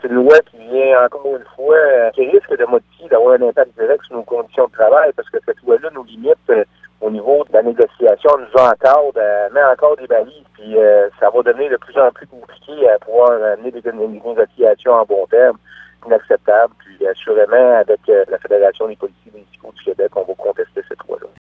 c'est une loi qui vient encore une fois, euh, qui risque de modifier, d'avoir un impact direct sur nos conditions de travail, parce que cette loi-là nous limite euh, au niveau de la négociation, nous encadre, euh, met encore des balises, puis ça va devenir de plus en plus compliqué à pouvoir amener des, négociations en bon terme inacceptable. Puis assurément, avec la Fédération des policiers municipaux du Québec, on va